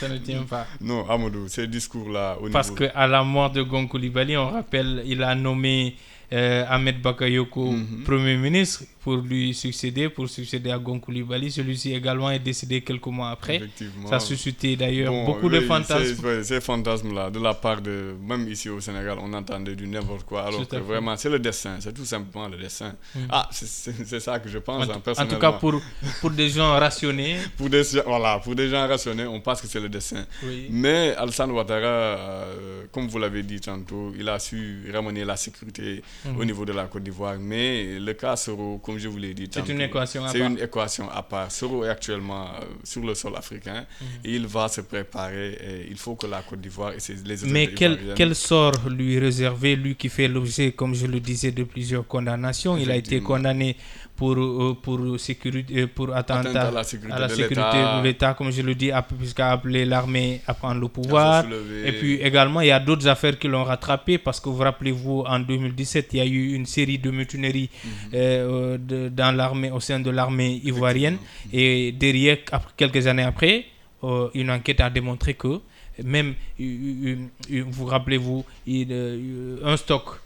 Ça ne tient pas. Non, Amadou, ces discours-là. Parce qu'à la mort de Gonkoulibali, on rappelle, il a nommé euh, Ahmed Bakayoko, mhm. Premier ministre, pour lui succéder, pour succéder à Gonkouli Celui-ci également est décédé quelques mois après. Ça a suscité d'ailleurs beaucoup de fantasmes. Ces fantasmes-là, de la part de, même ici au Sénégal, on entendait du n'importe quoi. Alors que vraiment, c'est le dessin, c'est tout simplement le dessin. Mm. Ah, c'est ça que je pense, en, en, tout cas, pour, pour des gens rationnés. [LAUGHS] pour des, voilà, pour des gens rationnés, on pense que c'est le dessin. Mais Alsan Ouattara, euh, comme vous l'avez dit tantôt, il a su ramener la sécurité au mhm. niveau de la Côte d'Ivoire. Mais le cas Soro, comme je vous l'ai dit, c'est une équation à part. C'est une équation à part. Soro est actuellement euh, sur le sol africain. Mhm. il va se préparer et il faut que la Côte d'Ivoire et ses, les Mais quel, quel, sort lui réserver, lui qui fait l'objet, comme je le disais, de plusieurs condamnations? Il a été condamné pour, euh, pour, sécurité, euh, pour attentat à la sécurité, de l'État, comme je le dis, puisqu'à appelé l'armée à prendre le pouvoir. Et puis également, il y a d'autres affaires qui l'ont rattrapé parce que vous rappelez-vous, en 2017, il y a eu une série de mutineries mhm. euh, dans l'armée, au sein de l'armée ivoirienne. Et derrière, quelques années après, une enquête a démontré que même, vous rappelez-vous, un stock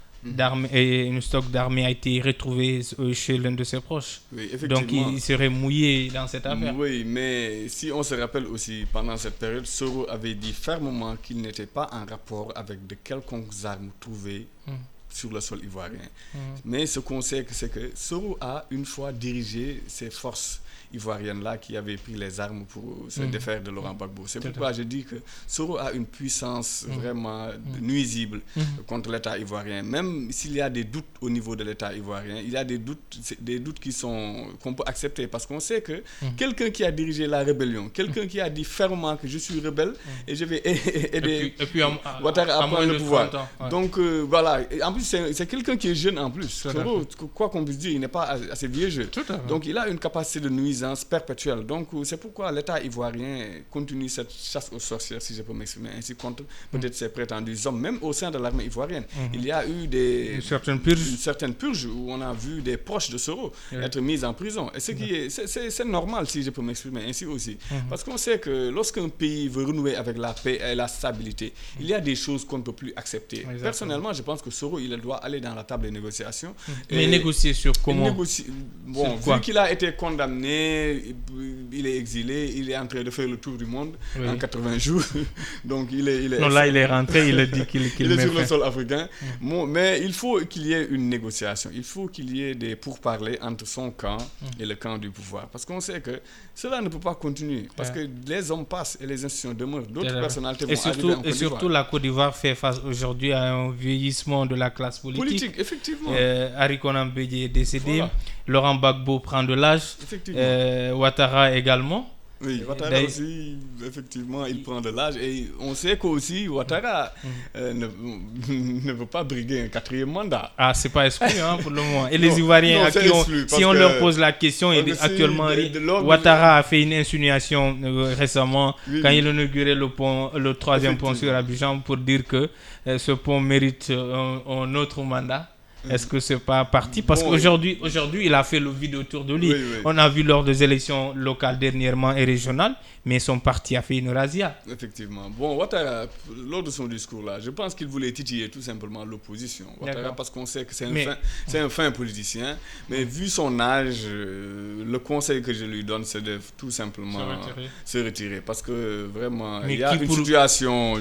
et une stock d'armes a été retrouvé euh, chez l'un de ses proches. Donc il serait mouillé dans cette affaire. Oui, mais si on se rappelle aussi, pendant cette période, Soro avait dit fermement qu'il n'était pas en rapport avec de quelconques armes trouvées hmm. sur le sol ivoirien. Hmm. Mais ce qu'on sait, c'est que Soro a une fois dirigé ses forces ivoirienne-là qui avait pris les armes pour se mm. défaire de Laurent Gbagbo. C'est pourquoi je dis que Soro a une puissance mm. vraiment mm. nuisible contre l'État ivoirien. Même s'il y a des doutes au niveau de l'État ivoirien, il y a des doutes, des doutes qui sont qu'on peut accepter parce qu'on sait que quelqu'un qui a dirigé la rébellion, quelqu'un qui a dit fermement que je suis rebelle et je vais aider et puis, Ouattara à, prendre le pouvoir. Donc euh, voilà, en plus c'est quelqu'un qui est jeune en plus. Soro, quoi qu'on puisse dire, il n'est pas assez vieux jeu. Donc il a une capacité de perpétuelle. Donc, c'est pourquoi l'État ivoirien continue cette chasse aux sorcières, si je peux m'exprimer ainsi, contre peut-être ses prétendus hommes, même au sein de l'armée ivoirienne. Mhm. Il y a eu des, une certaine, purge. une certaine purge où on a vu des proches de Soro être mis en prison. Et ce qui est, c'est normal, si je peux m'exprimer ainsi aussi. Mhm. Parce qu'on sait que lorsqu'un pays veut renouer avec la paix et la stabilité, il y a des choses qu'on ne peut plus accepter. Personnellement, je pense que Soro, il doit aller dans la table des négociations. Mais négocier sur comment Bon, vu qu'il a été condamné, il est exilé, il est en train de faire le tour du monde en 80 jours. [LAUGHS] Donc il est, il est Non, là, il est rentré, il a dit qu'il [LAUGHS] qu est sur le sol africain. mais il faut qu'il y ait une négociation, il faut qu'il y ait des pourparlers entre son camp et le camp du pouvoir. Parce qu'on sait que cela ne peut pas continuer. Parce que les hommes passent et les institutions demeurent. D'autres personnalités vont et surtout, arriver Et surtout, la Côte d'Ivoire fait face aujourd'hui à un vieillissement de la classe politique. Politique, effectivement. Euh, Harry Conan est décédé. Laurent Gbagbo prend de l'âge. Euh, Ouattara également. Oui, Ouattara aussi, effectivement, il prend de l'âge. Et on sait qu'aussi, Ouattara mm. euh, [LAUGHS] ne, veut pas briguer un quatrième mandat. Ah, c'est pas exclu hein, pour le moment. Et [LAUGHS] les Ivoiriens, si on leur pose la question, actuellement, Ouattara a fait une insinuation euh, récemment quand il inaugurait le, pont, le troisième pont sur Abidjan pour dire que ce pont mérite un autre mandat. Est-ce que c'est pas parti? Parce qu'aujourd'hui, aujourd'hui, il a fait le vide autour de lui. On a vu lors des élections locales dernièrement et régionales, mais son parti a fait une razzia. Effectivement. Bon, Ouattara, lors de son discours-là, je pense qu'il voulait titiller tout simplement l'opposition. Ouattara, parce qu'on sait que c'est un, fin, un fin politicien, mais vu son âge, euh, le conseil que je lui donne, c'est de tout simplement se retirer. parce que vraiment, il y a une situation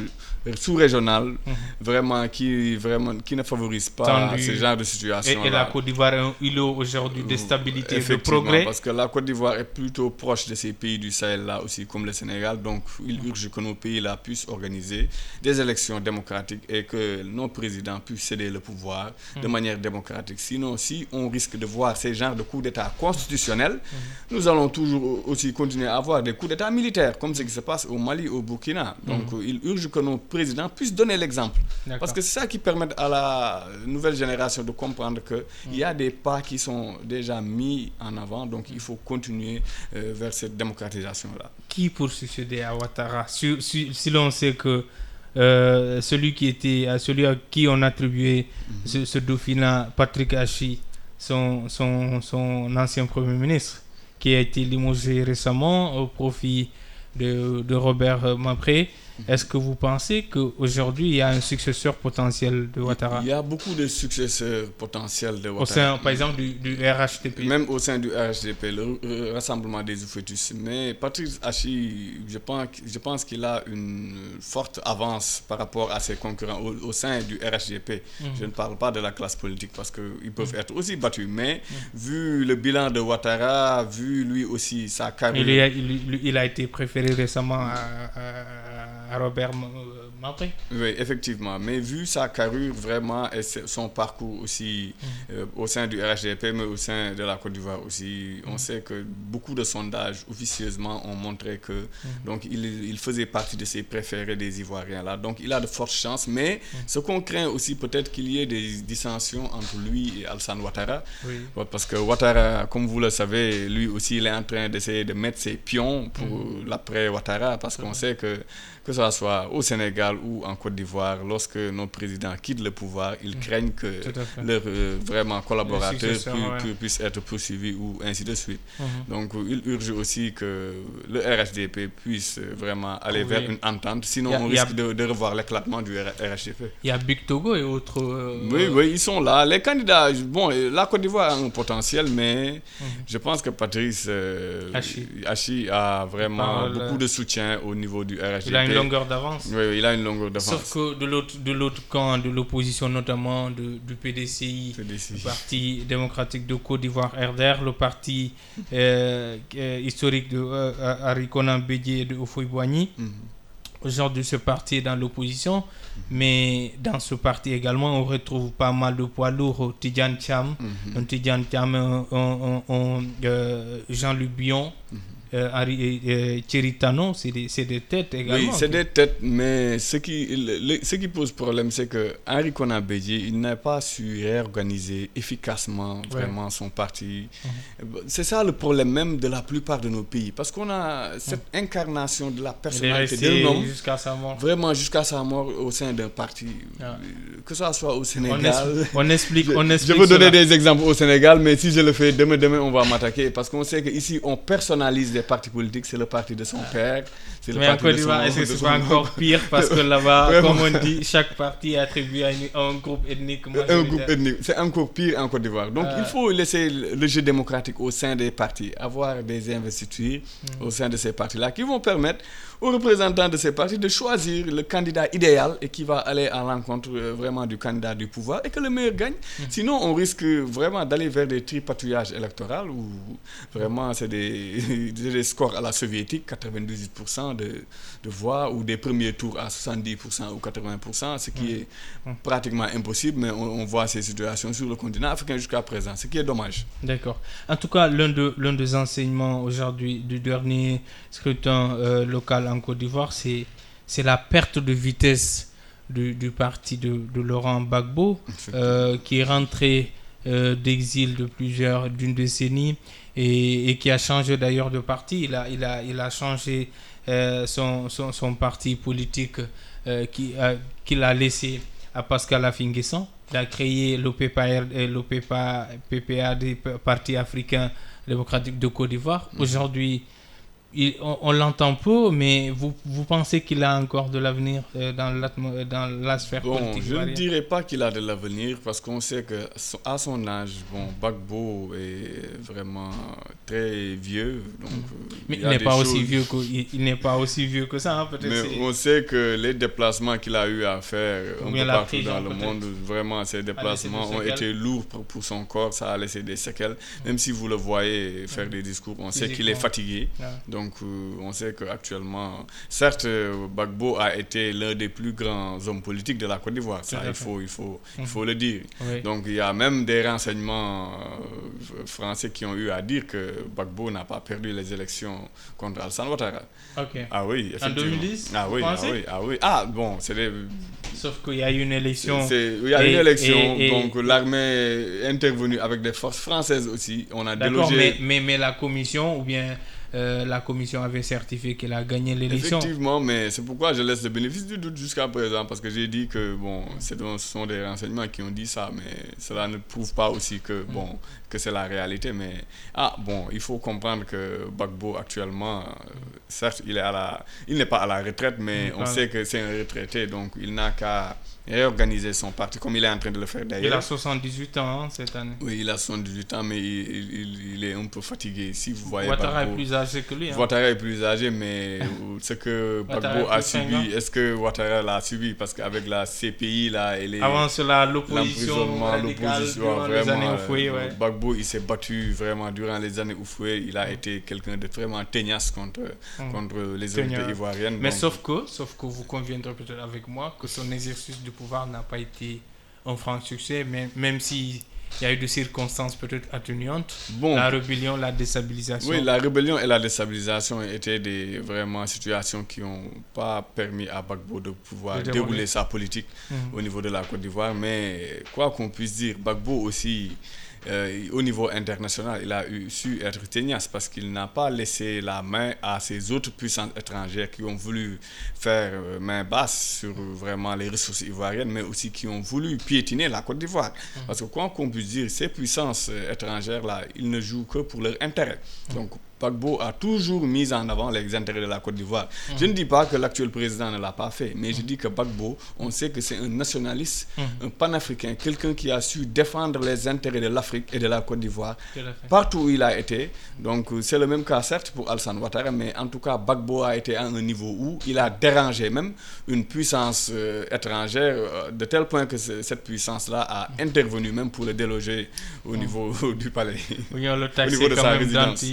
sous-régionale, mhm. vraiment, qui, vraiment, qui ne favorise pas ce genre de situation. Et, la Côte d'Ivoire est un îlot aujourd'hui de stabilité et de progrès. Parce que la Côte d'Ivoire est plutôt proche de ces pays du Sahel là aussi, comme le Sénégal. Donc, il urge que nos pays là puissent organiser des élections démocratiques et que nos présidents puissent céder le pouvoir de mhm. manière démocratique. Sinon, si on risque de voir ces genres de coups d'État constitutionnels, mhm. nous allons toujours aussi continuer à avoir des coups d'État militaires, comme ce qui se passe au Mali, au Burkina. Donc, il urge que nos président puisse donner l'exemple. Parce que c'est ça qui permet à la nouvelle génération de comprendre qu'il il y a des pas qui sont déjà mis en avant, donc il faut continuer euh, vers cette démocratisation-là. Qui pour succéder à Ouattara? Si, si, l'on sait que euh, celui qui était à celui à qui on attribuait mhm. ce, dauphinat, Patrick Hachi, son, son, son, ancien premier ministre, qui a été limogé récemment au profit de, de Robert Mapré. Est-ce que vous pensez qu'aujourd'hui, il y a un successeur potentiel de Ouattara? Il y a beaucoup de successeurs potentiels de Ouattara. Au sein, par exemple, du, RHDP Même au sein du RHDP, le Rassemblement des Oufetus. Mais Patrick Hachi, je pense, je pense qu'il a une forte avance par rapport à ses concurrents au, sein du RHDP. Mhm. Je ne parle pas de la classe politique parce qu'ils peuvent mhm. être aussi battus. Mais mhm. vu le bilan de Ouattara, vu lui aussi sa carrière... Il, a, il, a été préféré récemment à à Robert Oui, effectivement. Mais vu sa carrure vraiment et son parcours aussi mm. euh, au sein du RHDP, mais au sein de la Côte d'Ivoire aussi, on mm. sait que beaucoup de sondages officieusement ont montré que mm. donc il, il, faisait partie de ses préférés des Ivoiriens là. Donc il a de fortes chances. Mais ce qu'on craint aussi peut-être qu'il y ait des dissensions entre lui et Alsan Ouattara. Parce que Ouattara, comme vous le savez, lui aussi, il est en train d'essayer de mettre ses pions pour l'après Ouattara parce qu'on sait que que ce soit au Sénégal ou en Côte d'Ivoire, lorsque nos présidents quittent le pouvoir, ils mm. craignent que leurs euh, vraiment collaborateurs puissent être poursuivis ou ainsi de suite. Mm-hmm. Donc, il urge aussi que le RHDP puisse vraiment aller vers une entente, sinon on risque de, revoir l'éclatement du RHDP. Il y a Big Togo et autres. Euh, oui, oui, ils sont là. Les candidats, bon, la Côte d'Ivoire a un potentiel, mais mm-hmm. je pense que Patrice euh, Hachi. a vraiment beaucoup de soutien au niveau du RHDP longueur d'avance. Oui, il a une Sauf que de l'autre, de l'autre camp, de l'opposition notamment du PDCI, le Parti démocratique de Côte d'Ivoire, RDR, le parti euh, euh, historique de euh, Arikona et de Ofoy-Boigny. Mhm. Aujourd'hui, ce parti est dans l'opposition, mais dans ce parti également, on retrouve pas mal de poids lourds. Tidjan Cham, mm Cham, Jean-Luc Bion. Euh, euh, Chiritano, c'est des, des, têtes également. Oui, c'est des têtes, mais ce qui, ce qui pose problème, c'est que Henri Konabéji, il n'a pas su réorganiser efficacement vraiment son parti. Mhm. C'est ça le problème même de la plupart de nos pays, parce qu'on a cette mhm. incarnation de la personnalité de l'homme, jusqu'à sa mort. Vraiment jusqu'à sa mort au sein d'un parti, ah. que ce soit au Sénégal. On, [LAUGHS] explique, on explique, je, veux donner des exemples au Sénégal, mais si je le fais demain, demain, on va m'attaquer, parce qu'on sait qu'ici, on personnalise des partis politiques, c'est le parti de son père. Mais en Côte d'Ivoire, est-ce que c'est pas encore pire [LAUGHS] parce que là-bas, comme on dit, chaque parti est attribué à, un groupe ethnique. Un groupe ethnique, c'est encore pire en Côte d'Ivoire. Donc il faut laisser le jeu démocratique au sein des partis, avoir des investitures hmm. au sein de ces partis-là qui vont permettre aux représentants de ces partis de choisir le candidat idéal et qui va aller à l'encontre euh, vraiment du candidat du pouvoir et que le meilleur gagne. Hmm. Sinon, on risque vraiment d'aller vers des tripatouillages électoraux où vraiment c'est des, [LAUGHS] des, scores à la soviétique, 98% de, de, voix ou des premiers tours à 70% ou 80%, ce qui hmm. est hmm. pratiquement impossible, mais on, voit ces situations sur le continent africain jusqu'à présent, ce qui est dommage. D'accord. En tout cas, l'un de, des enseignements aujourd'hui du dernier scrutin euh, local en Côte d'Ivoire, c'est, c'est la perte de vitesse du, du parti de, de, Laurent Gbagbo, euh, qui est rentré euh, d'exil de plusieurs, d'une décennie, et, et, qui a changé d'ailleurs de parti. Il a, il a, il a changé son, son, son, parti politique qui, qu'il a laissé à Pascal Afinguesson. Il a créé l'OPPA, l'OPPA, PPA des partis africains démocratiques de Côte d'Ivoire. Mm-hmm. On, l'entend peu, mais vous, vous pensez qu'il a encore de l'avenir euh, dans la sphère bon, politique Je ne dirais pas qu'il a de l'avenir parce qu'on sait qu'à son âge, bon, Bagbo est vraiment très vieux. Donc, euh, mais il n'est pas, aussi vieux que, il, n'est pas aussi vieux que ça, hein, peut-être. Mais on sait que les déplacements qu'il a eu à faire un peu partout dans le monde, vraiment, ces déplacements ont été lourds pour, son corps. Ça a laissé des séquelles. Même si vous le voyez faire des discours, on sait qu'il est fatigué. Donc, donc, euh, on sait qu'actuellement, certes, euh, Bagbo a été l'un des plus grands hommes politiques de la Côte d'Ivoire. Ça, il faut, il, faut, il faut le dire. Donc, il y a même des renseignements euh, français qui ont eu à dire que Bagbo n'a pas perdu les élections contre Alassane Ouattara. Ah oui, En 2010 ah oui, ah oui, ah oui. Ah bon, c'est des... Sauf qu'il y a eu une élection. Il y a eu une élection, donc l'armée est intervenue avec des forces françaises aussi. On a délogé... Mais, mais, mais la commission ou bien euh, la commission avait certifié qu'elle a gagné l'élection. Effectivement, mais c'est pourquoi je laisse le bénéfice du doute jusqu'à présent, parce que j'ai dit que bon, ce sont des renseignements qui ont dit ça, mais cela ne prouve pas aussi que mm. bon, que c'est la réalité. Mais ah bon, il faut comprendre que Bagbo actuellement, euh, certes, il est à la, il n'est pas à la retraite, mais mm, on sait que c'est un retraité, donc il n'a qu'à réorganiser son parti, comme il est en train de le faire d'ailleurs. Il a 78 ans hein, cette année. Oui, il a 78 ans, mais il, il, est un peu fatigué. Si vous voyez Ouattara est plus âgé que lui. Hein. Ouattara est plus âgé, mais ce que Gbagbo a subi, est-ce que Ouattara l'a subi? Parce qu'avec la CPI, là, et Avant cela, l'opposition années Oufoué, ouais. Gbagbo, il s'est battu vraiment durant les années Oufoué. Il a été quelqu'un de vraiment tenace contre, mm. contre les autorités ivoiriennes. Mais sauf, que, sauf que vous conviendrez peut-être avec moi que son exercice du pouvoir n'a pas été un franc succès, même, même si il y a eu des circonstances peut-être atténuantes. Bon, la rébellion, la déstabilisation. Oui, la rébellion et la déstabilisation étaient des vraiment situations qui n'ont pas permis à Bagbo de pouvoir dérouler sa politique mhm. au niveau de la Côte d'Ivoire. Mais quoi qu'on puisse dire, Bagbo aussi euh, au niveau international, il a eu, su être tenace parce qu'il n'a pas laissé la main à ces autres puissances étrangères qui ont voulu faire euh, main basse sur vraiment les ressources ivoiriennes, mais aussi qui ont voulu piétiner la Côte d'Ivoire. Mmh. Parce que quoi qu'on puisse dire, ces puissances euh, étrangères-là, ils ne jouent que pour leur intérêt. Mmh. Donc, Pagbo a toujours mis en avant les intérêts de la Côte d'Ivoire. Je ne dis pas que l'actuel président ne l'a pas fait, mais je dis que Pagbo, on sait que c'est un nationaliste, un panafricain, quelqu'un qui a su défendre les intérêts de l'Afrique et de la Côte d'Ivoire partout où il a été. Donc c'est le même cas certes pour Alsan Ouattara, mais en tout cas Bagbo a été à un niveau où il a dérangé même une puissance euh, étrangère euh, de tel point que cette puissance-là a intervenu même pour le déloger au niveau [LAUGHS] du palais. Oui, le au niveau de sa résidence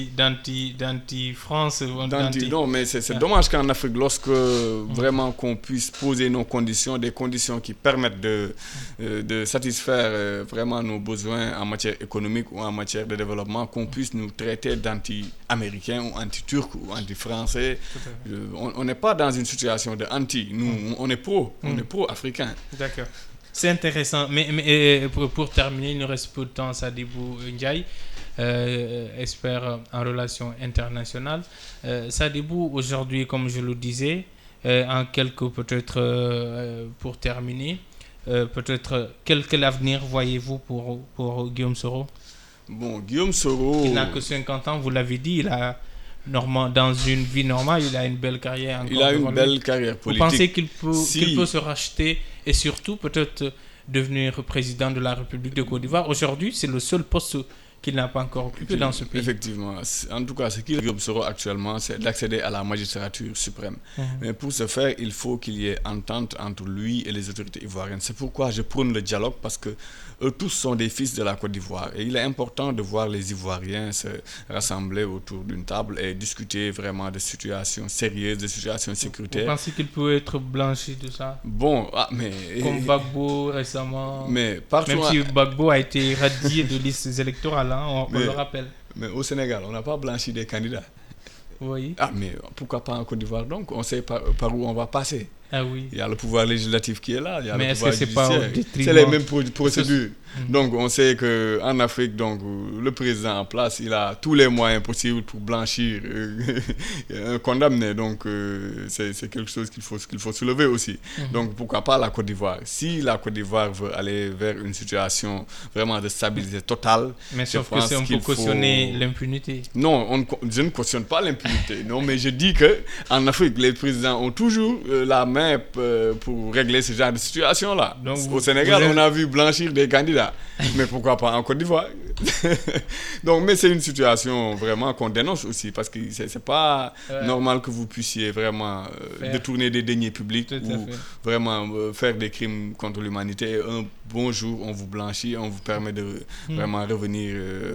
d'anti-France. D'anti, non, mais c'est ah. dommage qu'en Afrique, lorsque vraiment qu'on puisse poser nos conditions, des conditions qui permettent de, euh, de satisfaire euh, vraiment nos besoins en matière économique ou en matière de développement, qu'on puisse nous traiter d'anti-américains ou anti-turcs ou anti-français. Euh, on n'est pas dans une situation de anti. Nous, mm. on est pro, on mm. est pro-africain. D'accord. C'est intéressant. Mais, mais pour, pour, terminer, il nous reste peu de temps, Sadibou Ndiaye. Euh, expert en relations internationales. Euh, Sadibou, aujourd'hui, comme je le disais, euh, en quelques, peut-être pour terminer, peut-être quel, quel avenir voyez-vous pour, pour Guillaume Soro? Bon, Guillaume Soro. Il n'a que 50 ans, vous l'avez dit, il a. Dans une vie normale, il a une belle carrière. il a une belle carrière politique. Vous pensez qu'il peut, qu'il peut se racheter et surtout peut-être devenir président de la République de Côte d'Ivoire? Aujourd'hui, c'est le seul poste qu'il n'a pas encore occupé dans ce pays. Effectivement. En tout cas, ce qu'il observe actuellement, c'est d'accéder à la magistrature suprême. Mhm. Mais pour ce faire, il faut qu'il y ait entente entre lui et les autorités ivoiriennes. C'est pourquoi je prône le dialogue, parce que eux tous sont des fils de la Côte d'Ivoire. Et il est important de voir les Ivoiriens se rassembler autour d'une table et discuter vraiment de situations sérieuses, de situations sécuritaires. Vous pensez qu'il peut être blanchi de ça? Bon, ah, mais... Comme [LAUGHS] Bagbo récemment. Mais partout... Même si Bagbo a été radié de listes électorales, hein, on, le rappelle. Mais au Sénégal, on n'a pas blanchi des candidats. Oui. Ah, mais pourquoi pas en Côte d'Ivoire? Donc On sait par où on va passer. Ah oui. Il y a le pouvoir législatif qui est là, il y a Mais le pouvoir judiciaire. C'est les mêmes procédures. Donc on sait qu'en Afrique, donc, le président en place, il a tous les moyens possibles pour blanchir euh, [LAUGHS] un condamné. Donc euh, c'est quelque chose qu'il faut, qu'il faut soulever aussi. Mm. Donc pourquoi pas la Côte d'Ivoire? Si la Côte d'Ivoire veut aller vers une situation vraiment de stabilité totale, mais sauf que c'est on peut cautionner l'impunité. Non, on, je ne cautionne pas l'impunité. non, mais je dis que en Afrique, les présidents ont toujours euh, la main euh, pour régler ce genre de situation-là. Au Sénégal, on a vu blanchir des candidats. [LAUGHS] mais pourquoi pas en Côte d'Ivoire? [LAUGHS] Donc, mais c'est une situation vraiment qu'on dénonce aussi parce que c'est pas normal que vous puissiez vraiment euh, détourner des deniers publics ou vraiment euh, faire des crimes contre l'humanité. Un bon jour, on vous blanchit, on vous permet de hmm. vraiment revenir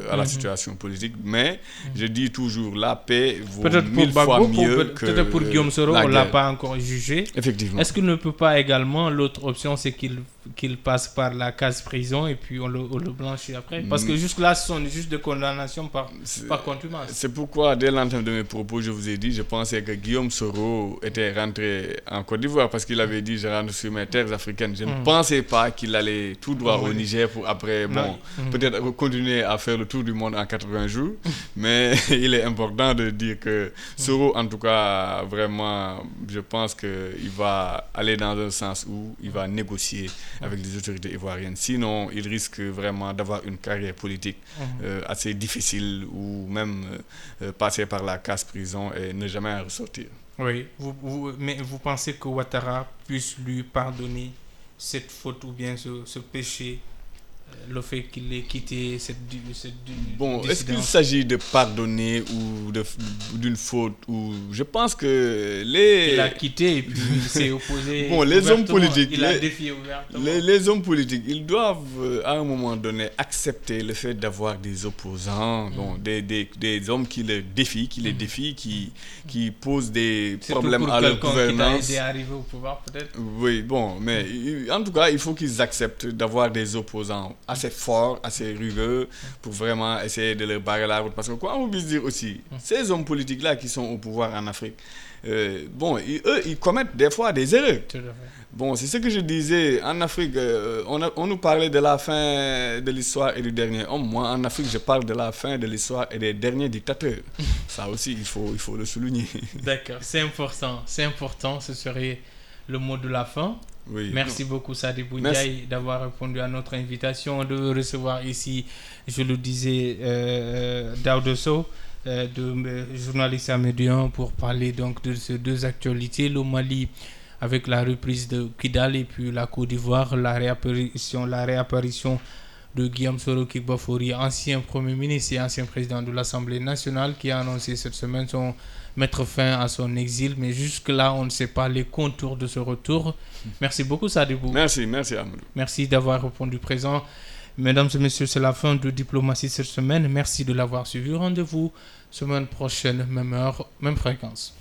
à la hmm. situation politique. Mais hmm. je dis toujours, la paix vaut mille fois mieux que Peut-être pour Guillaume Soro, on ne l'a pas encore jugé. Effectivement. Est-ce qu'il ne peut pas également, l'autre option, c'est qu'il qu'il passe par la case prison et puis on le, le blanchit après Parce que jusque-là, ce sont juste des condamnations par, par contumace. C'est pourquoi, dès l'entame de mes propos, je vous ai dit, je pensais que Guillaume Soro était rentré en Côte d'Ivoire parce qu'il avait dit je rentre sur mes terres africaines. Je ne hmm. pensais pas qu'il allait tout droit au Niger pour après, bon, hmm. peut-être continuer à faire le tour du monde en 80 jours. [LAUGHS] mais [LAUGHS] il est important de dire que Soro, en tout cas, vraiment, je pense qu'il va aller dans un sens où il va négocier avec les autorités ivoiriennes. Sinon, il risque vraiment d'avoir une carrière politique mhm. euh, assez difficile ou même euh, euh, passer par la casse prison et ne jamais en ressortir. Oui, vous, mais vous pensez que Ouattara puisse lui pardonner cette faute ou bien ce, péché le fait qu'il ait quitté cette, cette Bon, est-ce qu'il s'agit de pardonner ou d'une faute ou je pense que les il a quitté et puis il s'est [LAUGHS] opposé bon les hommes politiques il a défié ouvertement. Les, les, hommes politiques ils doivent euh, à un moment donné accepter le fait d'avoir des opposants mm. des, des, des, hommes qui les défient qui les mm. défient qui qui posent des problèmes à leur gouvernance qui arrivé au pouvoir peut-être oui bon mais en tout cas il faut qu'ils acceptent d'avoir des opposants assez fort, assez rugueux pour vraiment essayer de leur barrer la route. Parce que quoi on peut dire aussi, ces hommes politiques-là qui sont au pouvoir en Afrique, euh, bon, eux, ils commettent des fois des erreurs. Bon, c'est ce que je disais. En Afrique, euh, on, on, nous parlait de la fin de l'histoire et du dernier homme. Moi, en Afrique, je parle de la fin de l'histoire et des derniers dictateurs. [LAUGHS] Ça aussi, il faut, il faut le souligner. D'accord, c'est important. C'est important. Ce serait le mot de la fin. Merci beaucoup Sadi Boundiaï d'avoir répondu à notre invitation de recevoir ici, je le disais, euh, Daudoso, euh, de, euh, journaliste amédien, pour parler donc de ces deux actualités, le Mali avec la reprise de Kidal et puis la Côte d'Ivoire, la réapparition, la réapparition de Guillaume Soro Kibafori, ancien Premier ministre et ancien président de l'Assemblée nationale, qui a annoncé cette semaine son mettre fin à son exil. Mais jusque-là, on ne sait pas les contours de ce retour. Merci beaucoup, Sadibou. Merci, merci, Amadou. Merci d'avoir répondu présent. Mesdames et messieurs, c'est la fin de Diplomatie cette semaine. Merci de l'avoir suivi. Rendez-vous semaine prochaine, même heure, même fréquence.